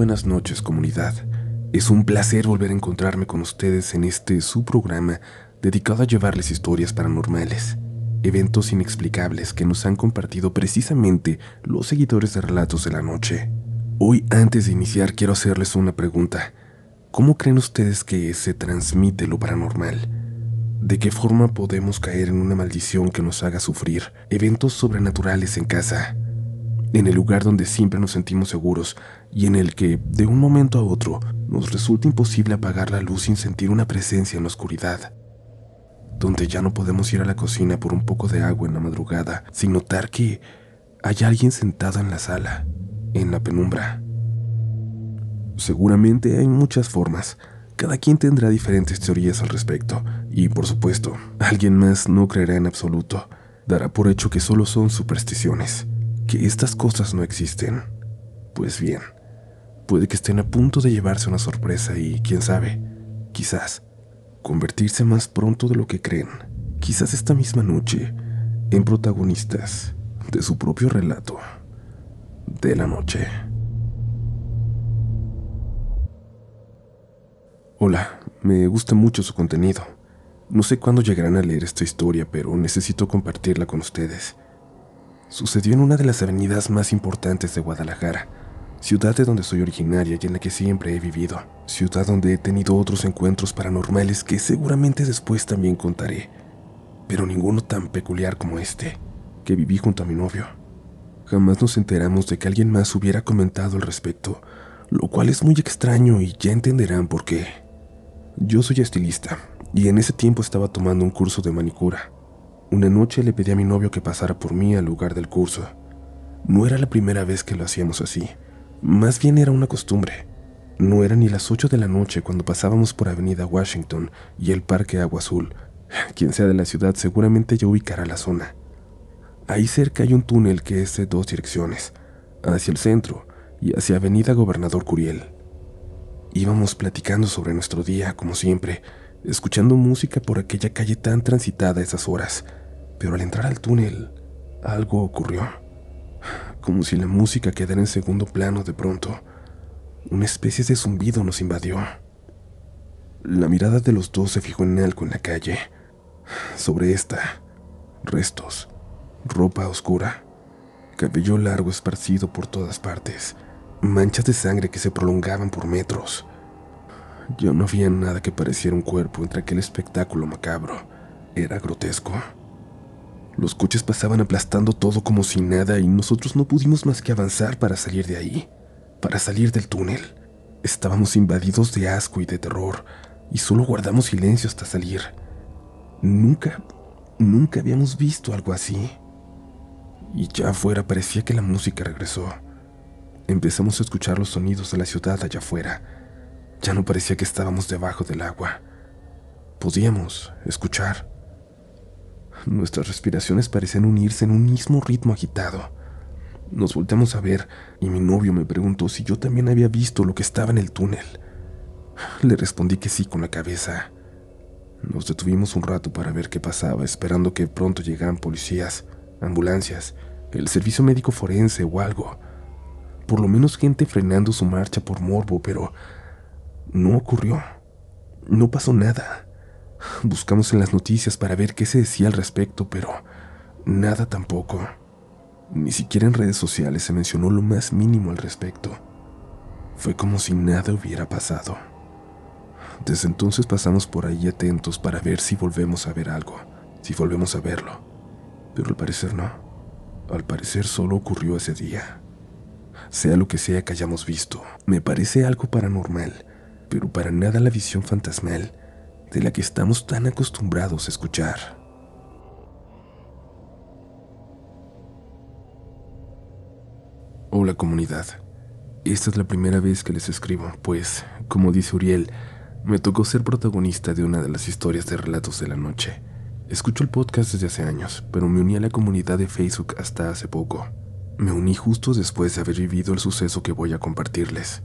buenas noches comunidad. Es un placer volver a encontrarme con ustedes en este su programa dedicado a llevarles historias paranormales, eventos inexplicables que nos han compartido precisamente los seguidores de Relatos de la Noche. Hoy antes de iniciar quiero hacerles una pregunta. ¿Cómo creen ustedes que se transmite lo paranormal? ¿De qué forma podemos caer en una maldición que nos haga sufrir eventos sobrenaturales en casa? En el lugar donde siempre nos sentimos seguros y en el que, de un momento a otro, nos resulta imposible apagar la luz sin sentir una presencia en la oscuridad, donde ya no podemos ir a la cocina por un poco de agua en la madrugada sin notar que hay alguien sentado en la sala, en la penumbra. Seguramente hay muchas formas, cada quien tendrá diferentes teorías al respecto, y por supuesto, alguien más no creerá en absoluto, dará por hecho que solo son supersticiones que estas cosas no existen. Pues bien, puede que estén a punto de llevarse una sorpresa y, quién sabe, quizás, convertirse más pronto de lo que creen, quizás esta misma noche, en protagonistas de su propio relato de la noche. Hola, me gusta mucho su contenido. No sé cuándo llegarán a leer esta historia, pero necesito compartirla con ustedes sucedió en una de las avenidas más importantes de Guadalajara, ciudad de donde soy originaria y en la que siempre he vivido, ciudad donde he tenido otros encuentros paranormales que seguramente después también contaré, pero ninguno tan peculiar como este, que viví junto a mi novio. Jamás nos enteramos de que alguien más hubiera comentado al respecto, lo cual es muy extraño y ya entenderán por qué. Yo soy estilista y en ese tiempo estaba tomando un curso de manicura. Una noche le pedí a mi novio que pasara por mí al lugar del curso. No era la primera vez que lo hacíamos así, más bien era una costumbre. No era ni las 8 de la noche cuando pasábamos por Avenida Washington y el Parque Agua Azul. Quien sea de la ciudad seguramente ya ubicará la zona. Ahí cerca hay un túnel que es de dos direcciones, hacia el centro y hacia Avenida Gobernador Curiel. Íbamos platicando sobre nuestro día, como siempre, escuchando música por aquella calle tan transitada a esas horas pero al entrar al túnel, algo ocurrió. Como si la música quedara en segundo plano de pronto, una especie de zumbido nos invadió. La mirada de los dos se fijó en algo en la calle. Sobre esta, restos, ropa oscura, cabello largo esparcido por todas partes, manchas de sangre que se prolongaban por metros. Yo no había nada que pareciera un cuerpo entre aquel espectáculo macabro. Era grotesco. Los coches pasaban aplastando todo como si nada y nosotros no pudimos más que avanzar para salir de ahí, para salir del túnel. Estábamos invadidos de asco y de terror y solo guardamos silencio hasta salir. Nunca, nunca habíamos visto algo así. Y ya afuera parecía que la música regresó. Empezamos a escuchar los sonidos de la ciudad allá afuera. Ya no parecía que estábamos debajo del agua. Podíamos escuchar Nuestras respiraciones parecían unirse en un mismo ritmo agitado. Nos volteamos a ver y mi novio me preguntó si yo también había visto lo que estaba en el túnel. Le respondí que sí con la cabeza. Nos detuvimos un rato para ver qué pasaba, esperando que pronto llegaran policías, ambulancias, el servicio médico forense o algo. Por lo menos gente frenando su marcha por morbo, pero no ocurrió. No pasó nada. Buscamos en las noticias para ver qué se decía al respecto, pero nada tampoco. Ni siquiera en redes sociales se mencionó lo más mínimo al respecto. Fue como si nada hubiera pasado. Desde entonces pasamos por ahí atentos para ver si volvemos a ver algo, si volvemos a verlo. Pero al parecer no. Al parecer solo ocurrió ese día. Sea lo que sea que hayamos visto, me parece algo paranormal, pero para nada la visión fantasmal de la que estamos tan acostumbrados a escuchar. Hola comunidad, esta es la primera vez que les escribo, pues, como dice Uriel, me tocó ser protagonista de una de las historias de relatos de la noche. Escucho el podcast desde hace años, pero me uní a la comunidad de Facebook hasta hace poco. Me uní justo después de haber vivido el suceso que voy a compartirles.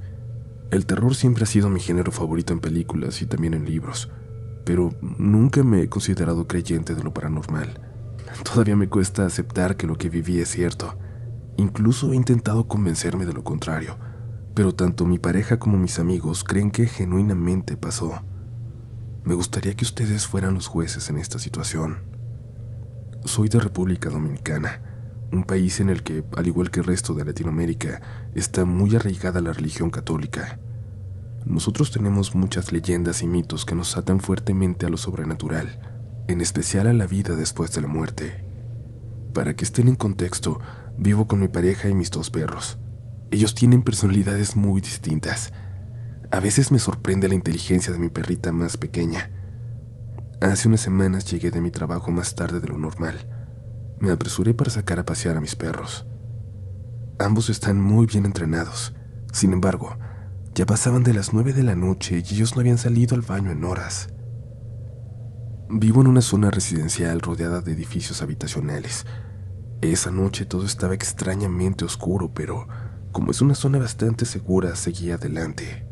El terror siempre ha sido mi género favorito en películas y también en libros pero nunca me he considerado creyente de lo paranormal. Todavía me cuesta aceptar que lo que viví es cierto. Incluso he intentado convencerme de lo contrario, pero tanto mi pareja como mis amigos creen que genuinamente pasó. Me gustaría que ustedes fueran los jueces en esta situación. Soy de República Dominicana, un país en el que, al igual que el resto de Latinoamérica, está muy arraigada la religión católica. Nosotros tenemos muchas leyendas y mitos que nos atan fuertemente a lo sobrenatural, en especial a la vida después de la muerte. Para que estén en contexto, vivo con mi pareja y mis dos perros. Ellos tienen personalidades muy distintas. A veces me sorprende la inteligencia de mi perrita más pequeña. Hace unas semanas llegué de mi trabajo más tarde de lo normal. Me apresuré para sacar a pasear a mis perros. Ambos están muy bien entrenados. Sin embargo, ya pasaban de las nueve de la noche y ellos no habían salido al baño en horas. Vivo en una zona residencial rodeada de edificios habitacionales. Esa noche todo estaba extrañamente oscuro, pero como es una zona bastante segura, seguía adelante.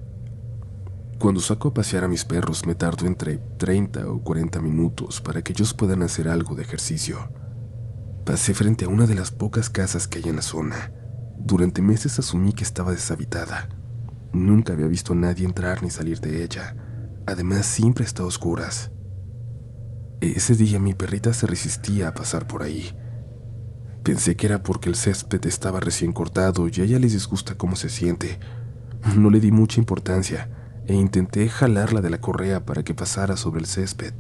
Cuando saco a pasear a mis perros me tardo entre 30 o 40 minutos para que ellos puedan hacer algo de ejercicio. Pasé frente a una de las pocas casas que hay en la zona. Durante meses asumí que estaba deshabitada Nunca había visto a nadie entrar ni salir de ella. Además, siempre está a oscuras. Ese día mi perrita se resistía a pasar por ahí. Pensé que era porque el césped estaba recién cortado y a ella les disgusta cómo se siente. No le di mucha importancia e intenté jalarla de la correa para que pasara sobre el césped.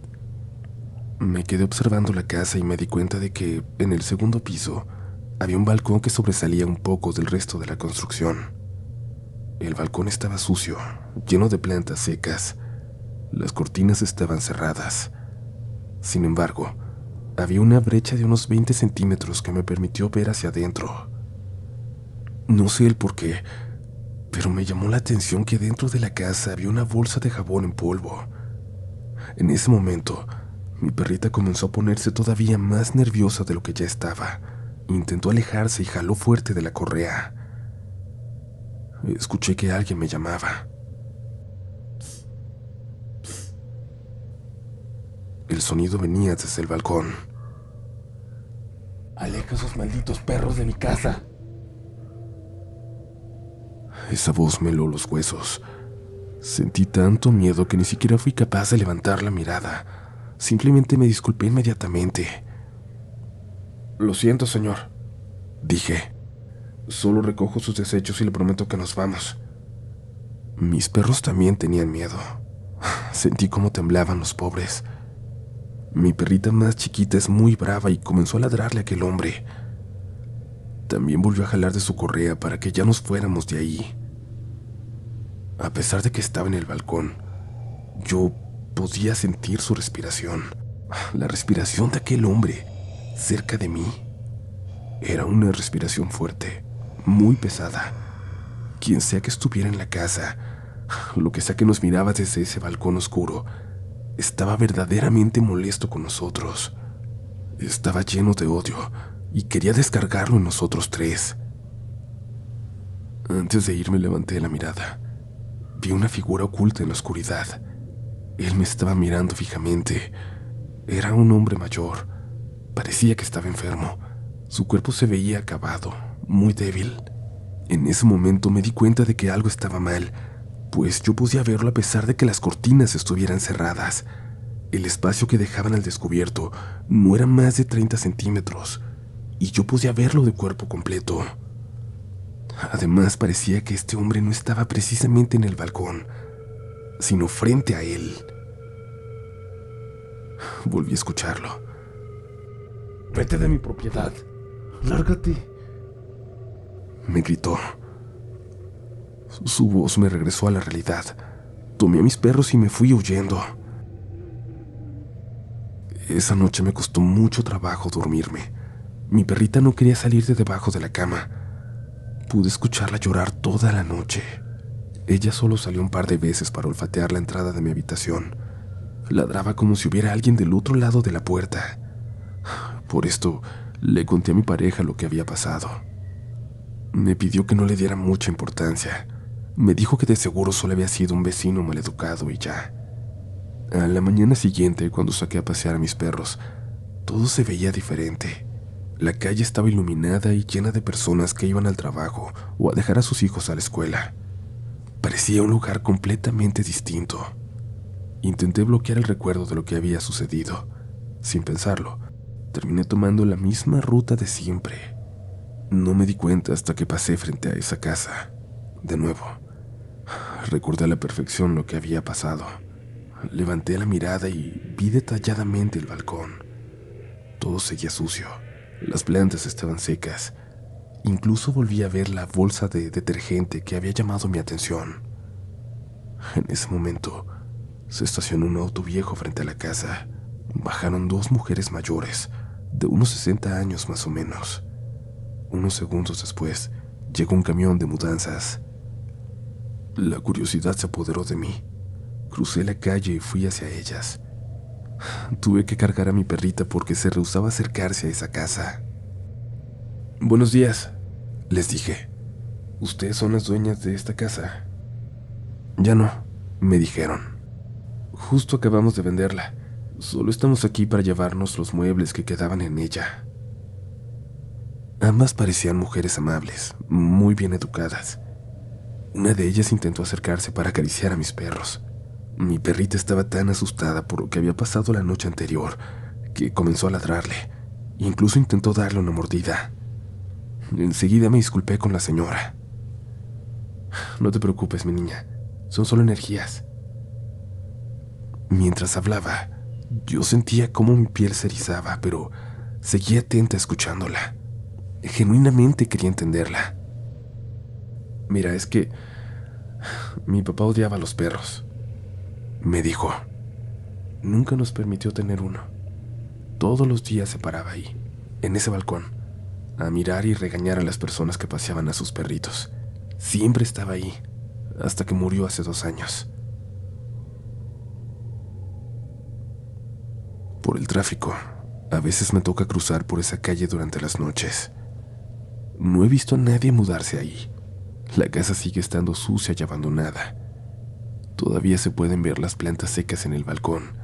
Me quedé observando la casa y me di cuenta de que en el segundo piso había un balcón que sobresalía un poco del resto de la construcción. El balcón estaba sucio, lleno de plantas secas. Las cortinas estaban cerradas. Sin embargo, había una brecha de unos 20 centímetros que me permitió ver hacia adentro. No sé el por qué, pero me llamó la atención que dentro de la casa había una bolsa de jabón en polvo. En ese momento, mi perrita comenzó a ponerse todavía más nerviosa de lo que ya estaba. Intentó alejarse y jaló fuerte de la correa. Escuché que alguien me llamaba. El sonido venía desde el balcón. Aleja esos malditos perros de mi casa. Esa voz me heló los huesos. Sentí tanto miedo que ni siquiera fui capaz de levantar la mirada. Simplemente me disculpé inmediatamente. Lo siento, señor, dije. Solo recojo sus desechos y le prometo que nos vamos. Mis perros también tenían miedo. Sentí cómo temblaban los pobres. Mi perrita más chiquita es muy brava y comenzó a ladrarle a aquel hombre. También volvió a jalar de su correa para que ya nos fuéramos de ahí. A pesar de que estaba en el balcón, yo podía sentir su respiración. La respiración de aquel hombre cerca de mí. Era una respiración fuerte muy pesada. Quien sea que estuviera en la casa, lo que sea que nos miraba desde ese balcón oscuro, estaba verdaderamente molesto con nosotros. Estaba lleno de odio y quería descargarlo en nosotros tres. Antes de irme levanté la mirada. Vi una figura oculta en la oscuridad. Él me estaba mirando fijamente. Era un hombre mayor. Parecía que estaba enfermo. Su cuerpo se veía acabado, muy débil. En ese momento me di cuenta de que algo estaba mal, pues yo podía verlo a pesar de que las cortinas estuvieran cerradas. El espacio que dejaban al descubierto no era más de 30 centímetros, y yo podía verlo de cuerpo completo. Además parecía que este hombre no estaba precisamente en el balcón, sino frente a él. Volví a escucharlo. Vete de mi propiedad. Lárgate me gritó. Su voz me regresó a la realidad. Tomé a mis perros y me fui huyendo. Esa noche me costó mucho trabajo dormirme. Mi perrita no quería salir de debajo de la cama. Pude escucharla llorar toda la noche. Ella solo salió un par de veces para olfatear la entrada de mi habitación. Ladraba como si hubiera alguien del otro lado de la puerta. Por esto, le conté a mi pareja lo que había pasado. Me pidió que no le diera mucha importancia. Me dijo que de seguro solo había sido un vecino maleducado y ya. A la mañana siguiente, cuando saqué a pasear a mis perros, todo se veía diferente. La calle estaba iluminada y llena de personas que iban al trabajo o a dejar a sus hijos a la escuela. parecía un lugar completamente distinto. Intenté bloquear el recuerdo de lo que había sucedido. Sin pensarlo, terminé tomando la misma ruta de siempre. No me di cuenta hasta que pasé frente a esa casa. De nuevo, recordé a la perfección lo que había pasado. Levanté la mirada y vi detalladamente el balcón. Todo seguía sucio. Las plantas estaban secas. Incluso volví a ver la bolsa de detergente que había llamado mi atención. En ese momento, se estacionó un auto viejo frente a la casa. Bajaron dos mujeres mayores, de unos 60 años más o menos. Unos segundos después, llegó un camión de mudanzas. La curiosidad se apoderó de mí. Crucé la calle y fui hacia ellas. Tuve que cargar a mi perrita porque se rehusaba acercarse a esa casa. Buenos días, les dije. ¿Ustedes son las dueñas de esta casa? Ya no, me dijeron. Justo acabamos de venderla. Solo estamos aquí para llevarnos los muebles que quedaban en ella. Ambas parecían mujeres amables, muy bien educadas. Una de ellas intentó acercarse para acariciar a mis perros. Mi perrita estaba tan asustada por lo que había pasado la noche anterior que comenzó a ladrarle. Incluso intentó darle una mordida. Enseguida me disculpé con la señora. No te preocupes, mi niña. Son solo energías. Mientras hablaba, yo sentía cómo mi piel se erizaba, pero seguía atenta escuchándola. Genuinamente quería entenderla. Mira, es que mi papá odiaba a los perros. Me dijo. Nunca nos permitió tener uno. Todos los días se paraba ahí, en ese balcón, a mirar y regañar a las personas que paseaban a sus perritos. Siempre estaba ahí, hasta que murió hace dos años. por el tráfico. A veces me toca cruzar por esa calle durante las noches. No he visto a nadie mudarse ahí. La casa sigue estando sucia y abandonada. Todavía se pueden ver las plantas secas en el balcón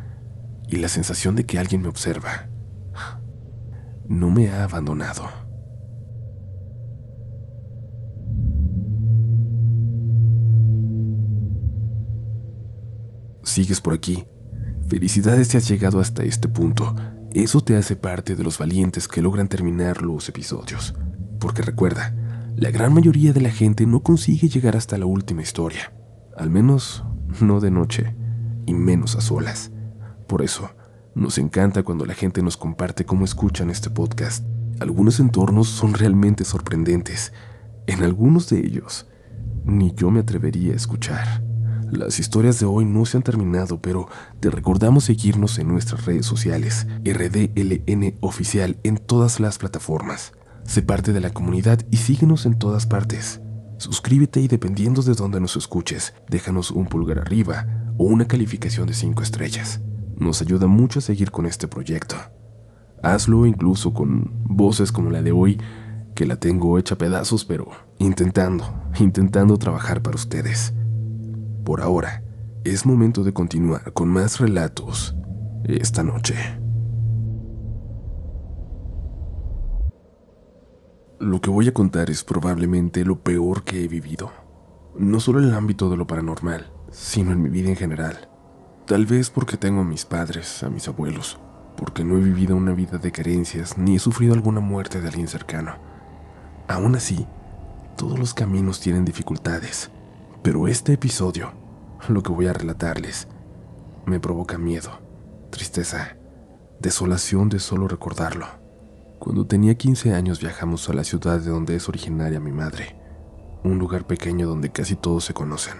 y la sensación de que alguien me observa. No me ha abandonado. ¿Sigues por aquí? Felicidades si has llegado hasta este punto. Eso te hace parte de los valientes que logran terminar los episodios. Porque recuerda, la gran mayoría de la gente no consigue llegar hasta la última historia. Al menos no de noche, y menos a solas. Por eso, nos encanta cuando la gente nos comparte cómo escuchan este podcast. Algunos entornos son realmente sorprendentes. En algunos de ellos, ni yo me atrevería a escuchar. Las historias de hoy no se han terminado, pero te recordamos seguirnos en nuestras redes sociales, RDLN Oficial en todas las plataformas. Sé parte de la comunidad y síguenos en todas partes. Suscríbete y dependiendo de dónde nos escuches, déjanos un pulgar arriba o una calificación de 5 estrellas. Nos ayuda mucho a seguir con este proyecto. Hazlo incluso con voces como la de hoy, que la tengo hecha pedazos, pero intentando, intentando trabajar para ustedes por ahora, es momento de continuar con más relatos esta noche. Lo que voy a contar es probablemente lo peor que he vivido, no solo en el ámbito de lo paranormal, sino en mi vida en general. Tal vez porque tengo a mis padres, a mis abuelos, porque no he vivido una vida de carencias ni he sufrido alguna muerte de alguien cercano. Aún así, todos los caminos tienen dificultades, pero este episodio lo que voy a relatarles me provoca miedo, tristeza, desolación de solo recordarlo. Cuando tenía 15 años viajamos a la ciudad de donde es originaria mi madre, un lugar pequeño donde casi todos se conocen.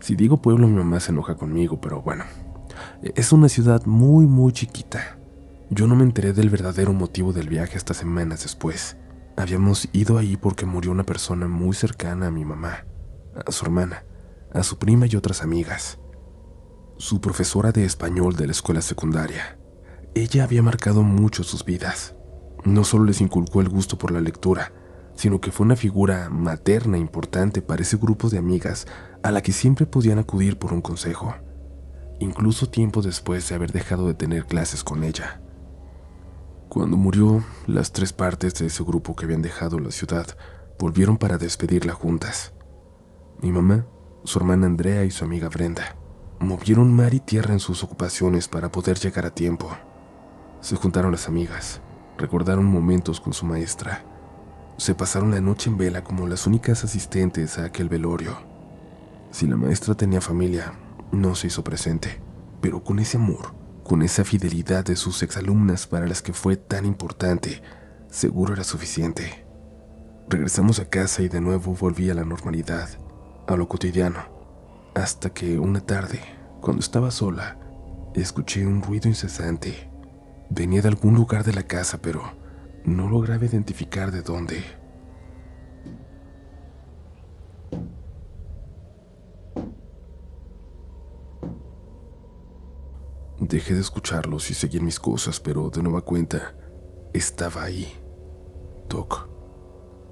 Si digo pueblo mi mamá se enoja conmigo, pero bueno, es una ciudad muy muy chiquita. Yo no me enteré del verdadero motivo del viaje hasta semanas después. Habíamos ido ahí porque murió una persona muy cercana a mi mamá, a su hermana a su prima y otras amigas. Su profesora de español de la escuela secundaria. Ella había marcado mucho sus vidas. No solo les inculcó el gusto por la lectura, sino que fue una figura materna importante para ese grupo de amigas a la que siempre podían acudir por un consejo, incluso tiempo después de haber dejado de tener clases con ella. Cuando murió, las tres partes de ese grupo que habían dejado la ciudad volvieron para despedirla juntas. Mi mamá, su hermana Andrea y su amiga Brenda. Movieron mar y tierra en sus ocupaciones para poder llegar a tiempo. Se juntaron las amigas, recordaron momentos con su maestra. Se pasaron la noche en vela como las únicas asistentes a aquel velorio. Si la maestra tenía familia, no se hizo presente, pero con ese amor, con esa fidelidad de sus exalumnas para las que fue tan importante, seguro era suficiente. Regresamos a casa y de nuevo volví a la normalidad, a lo cotidiano hasta que una tarde, cuando estaba sola, escuché un ruido incesante. Venía de algún lugar de la casa, pero no lograba identificar de dónde. Dejé de escucharlos y seguí mis cosas, pero de nueva cuenta, estaba ahí. Toc,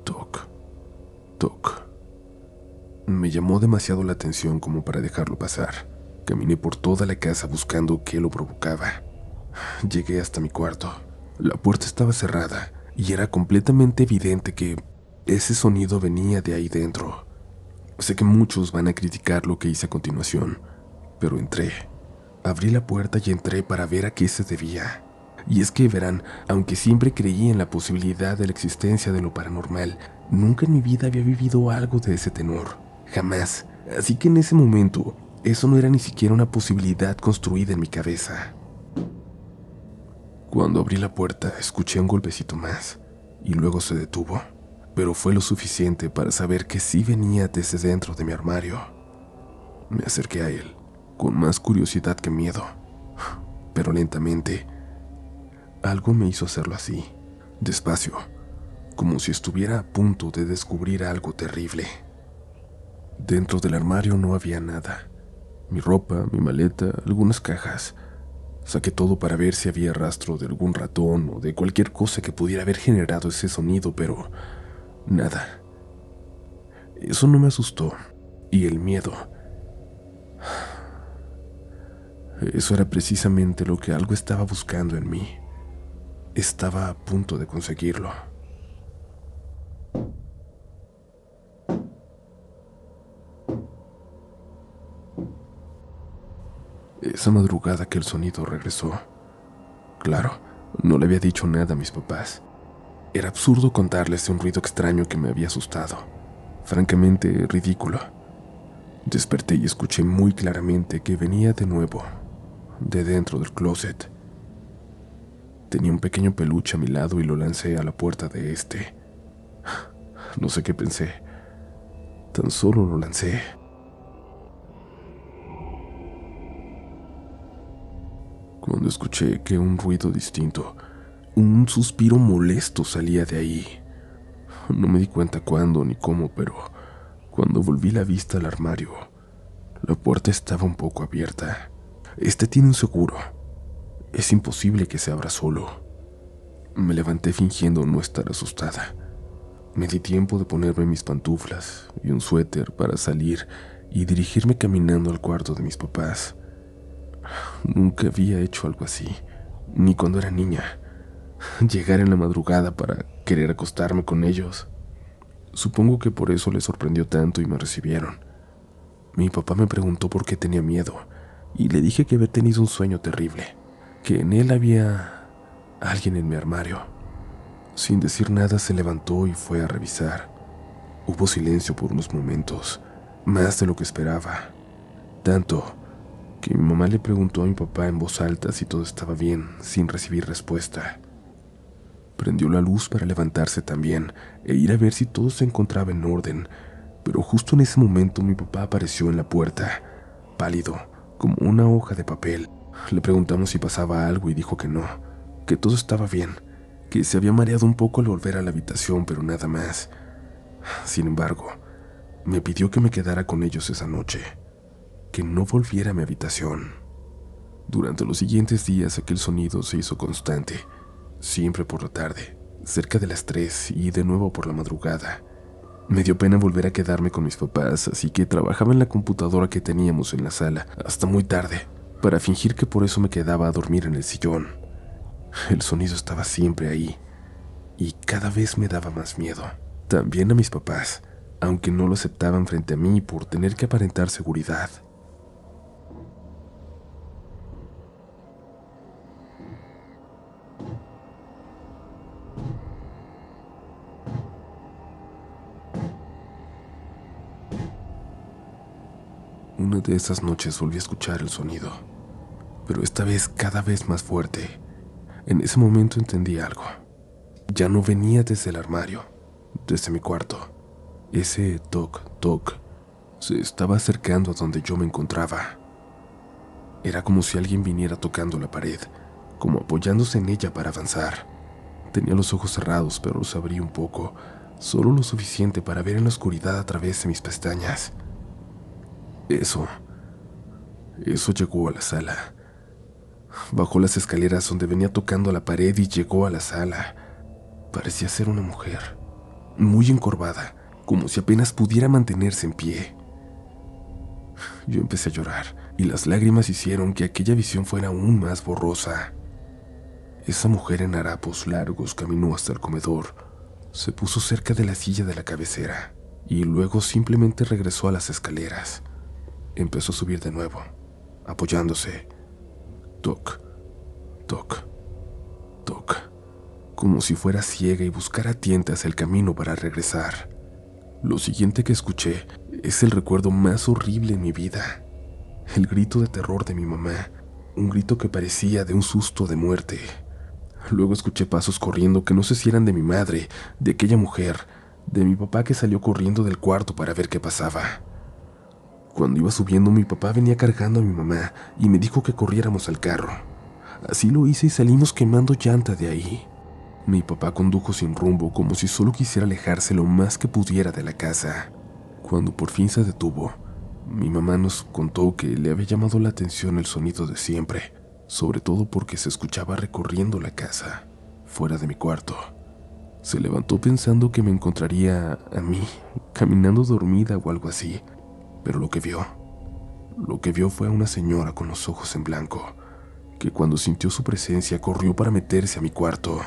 toc, toc. Me llamó demasiado la atención como para dejarlo pasar. Caminé por toda la casa buscando qué lo provocaba. Llegué hasta mi cuarto. La puerta estaba cerrada y era completamente evidente que ese sonido venía de ahí dentro. Sé que muchos van a criticar lo que hice a continuación, pero entré. Abrí la puerta y entré para ver a qué se debía. Y es que verán, aunque siempre creí en la posibilidad de la existencia de lo paranormal, nunca en mi vida había vivido algo de ese tenor. Jamás. Así que en ese momento, eso no era ni siquiera una posibilidad construida en mi cabeza. Cuando abrí la puerta, escuché un golpecito más, y luego se detuvo, pero fue lo suficiente para saber que sí venía desde dentro de mi armario. Me acerqué a él, con más curiosidad que miedo, pero lentamente, algo me hizo hacerlo así, despacio, como si estuviera a punto de descubrir algo terrible. Dentro del armario no había nada. Mi ropa, mi maleta, algunas cajas. Saqué todo para ver si había rastro de algún ratón o de cualquier cosa que pudiera haber generado ese sonido, pero nada. Eso no me asustó. Y el miedo. Eso era precisamente lo que algo estaba buscando en mí. Estaba a punto de conseguirlo. Esa madrugada que el sonido regresó. Claro, no le había dicho nada a mis papás. Era absurdo contarles de un ruido extraño que me había asustado. Francamente ridículo. Desperté y escuché muy claramente que venía de nuevo, de dentro del closet. Tenía un pequeño peluche a mi lado y lo lancé a la puerta de este. No sé qué pensé. Tan solo lo lancé. Cuando escuché que un ruido distinto, un suspiro molesto salía de ahí. No me di cuenta cuándo ni cómo, pero cuando volví la vista al armario, la puerta estaba un poco abierta. Este tiene un seguro. Es imposible que se abra solo. Me levanté fingiendo no estar asustada. Me di tiempo de ponerme mis pantuflas y un suéter para salir y dirigirme caminando al cuarto de mis papás. Nunca había hecho algo así, ni cuando era niña. Llegar en la madrugada para querer acostarme con ellos. Supongo que por eso les sorprendió tanto y me recibieron. Mi papá me preguntó por qué tenía miedo y le dije que había tenido un sueño terrible, que en él había alguien en mi armario. Sin decir nada se levantó y fue a revisar. Hubo silencio por unos momentos, más de lo que esperaba. Tanto que mi mamá le preguntó a mi papá en voz alta si todo estaba bien, sin recibir respuesta. Prendió la luz para levantarse también e ir a ver si todo se encontraba en orden, pero justo en ese momento mi papá apareció en la puerta, pálido, como una hoja de papel. Le preguntamos si pasaba algo y dijo que no, que todo estaba bien, que se había mareado un poco al volver a la habitación, pero nada más. Sin embargo, me pidió que me quedara con ellos esa noche que no volviera a mi habitación. Durante los siguientes días aquel sonido se hizo constante, siempre por la tarde, cerca de las 3 y de nuevo por la madrugada. Me dio pena volver a quedarme con mis papás, así que trabajaba en la computadora que teníamos en la sala hasta muy tarde, para fingir que por eso me quedaba a dormir en el sillón. El sonido estaba siempre ahí, y cada vez me daba más miedo. También a mis papás, aunque no lo aceptaban frente a mí por tener que aparentar seguridad. Una de esas noches volví a escuchar el sonido, pero esta vez cada vez más fuerte. En ese momento entendí algo. Ya no venía desde el armario, desde mi cuarto. Ese toc, toc, se estaba acercando a donde yo me encontraba. Era como si alguien viniera tocando la pared, como apoyándose en ella para avanzar. Tenía los ojos cerrados, pero los abrí un poco, solo lo suficiente para ver en la oscuridad a través de mis pestañas. Eso. Eso llegó a la sala. Bajó las escaleras donde venía tocando la pared y llegó a la sala. Parecía ser una mujer, muy encorvada, como si apenas pudiera mantenerse en pie. Yo empecé a llorar y las lágrimas hicieron que aquella visión fuera aún más borrosa. Esa mujer en harapos largos caminó hasta el comedor, se puso cerca de la silla de la cabecera y luego simplemente regresó a las escaleras empezó a subir de nuevo, apoyándose. Toc, toc, toc, como si fuera ciega y buscara tientas el camino para regresar. Lo siguiente que escuché es el recuerdo más horrible en mi vida. El grito de terror de mi mamá, un grito que parecía de un susto de muerte. Luego escuché pasos corriendo que no sé si eran de mi madre, de aquella mujer, de mi papá que salió corriendo del cuarto para ver qué pasaba. Cuando iba subiendo mi papá venía cargando a mi mamá y me dijo que corriéramos al carro. Así lo hice y salimos quemando llanta de ahí. Mi papá condujo sin rumbo como si solo quisiera alejarse lo más que pudiera de la casa. Cuando por fin se detuvo, mi mamá nos contó que le había llamado la atención el sonido de siempre, sobre todo porque se escuchaba recorriendo la casa, fuera de mi cuarto. Se levantó pensando que me encontraría a mí, caminando dormida o algo así, pero lo que vio, lo que vio fue a una señora con los ojos en blanco, que cuando sintió su presencia corrió para meterse a mi cuarto.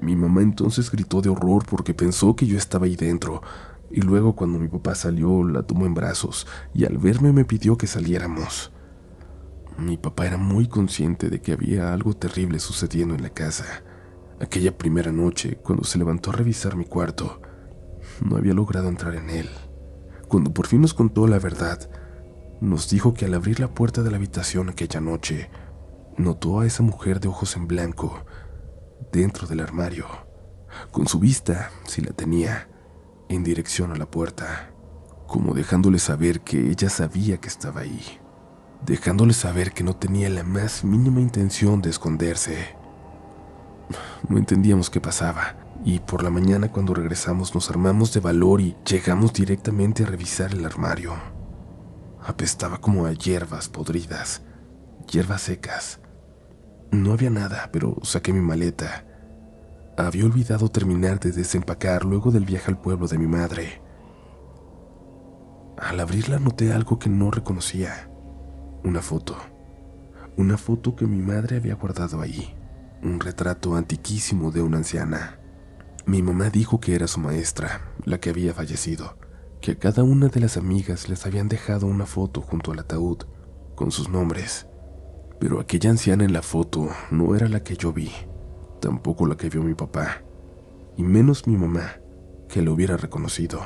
Mi mamá entonces gritó de horror porque pensó que yo estaba ahí dentro, y luego cuando mi papá salió la tomó en brazos y al verme me pidió que saliéramos. Mi papá era muy consciente de que había algo terrible sucediendo en la casa. Aquella primera noche, cuando se levantó a revisar mi cuarto, no había logrado entrar en él. Cuando por fin nos contó la verdad, nos dijo que al abrir la puerta de la habitación aquella noche, notó a esa mujer de ojos en blanco dentro del armario, con su vista, si la tenía, en dirección a la puerta, como dejándole saber que ella sabía que estaba ahí, dejándole saber que no tenía la más mínima intención de esconderse. No entendíamos qué pasaba, y por la mañana cuando regresamos nos armamos de valor y llegamos directamente a revisar el armario. Apestaba como a hierbas podridas, hierbas secas. No había nada, pero saqué mi maleta. Había olvidado terminar de desempacar luego del viaje al pueblo de mi madre. Al abrirla noté algo que no reconocía. Una foto. Una foto que mi madre había guardado ahí. Un retrato antiquísimo de una anciana. Mi mamá dijo que era su maestra, la que había fallecido, que a cada una de las amigas les habían dejado una foto junto al ataúd con sus nombres. Pero aquella anciana en la foto no era la que yo vi, tampoco la que vio mi papá, y menos mi mamá, que lo hubiera reconocido.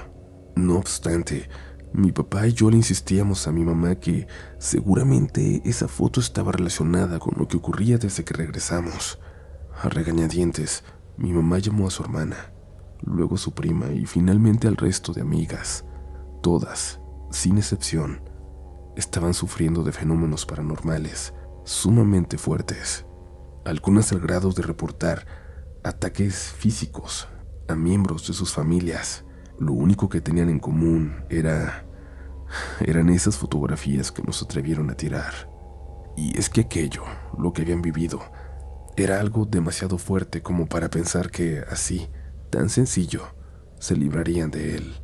No obstante, mi papá y yo le insistíamos a mi mamá que seguramente esa foto estaba relacionada con lo que ocurría desde que regresamos. A regañadientes, mi mamá llamó a su hermana, luego a su prima y finalmente al resto de amigas. Todas, sin excepción, estaban sufriendo de fenómenos paranormales sumamente fuertes, algunas al grado de reportar ataques físicos a miembros de sus familias. Lo único que tenían en común era eran esas fotografías que nos atrevieron a tirar. Y es que aquello, lo que habían vivido, era algo demasiado fuerte como para pensar que así, tan sencillo, se librarían de él.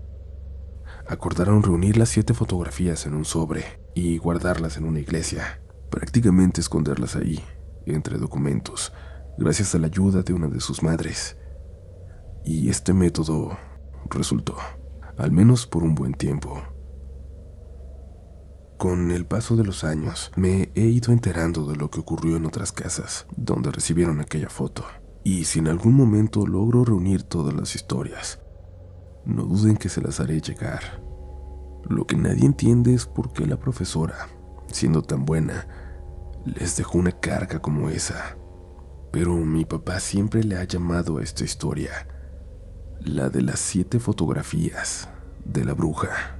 Acordaron reunir las siete fotografías en un sobre y guardarlas en una iglesia, prácticamente esconderlas ahí, entre documentos, gracias a la ayuda de una de sus madres. Y este método resultó. al menos por un buen tiempo. Con el paso de los años, me he ido enterando de lo que ocurrió en otras casas donde recibieron aquella foto. Y si en algún momento logro reunir todas las historias, no duden que se las haré llegar. Lo que nadie entiende es por qué la profesora, siendo tan buena, les dejó una carga como esa. Pero mi papá siempre le ha llamado a esta historia la de las siete fotografías de la bruja.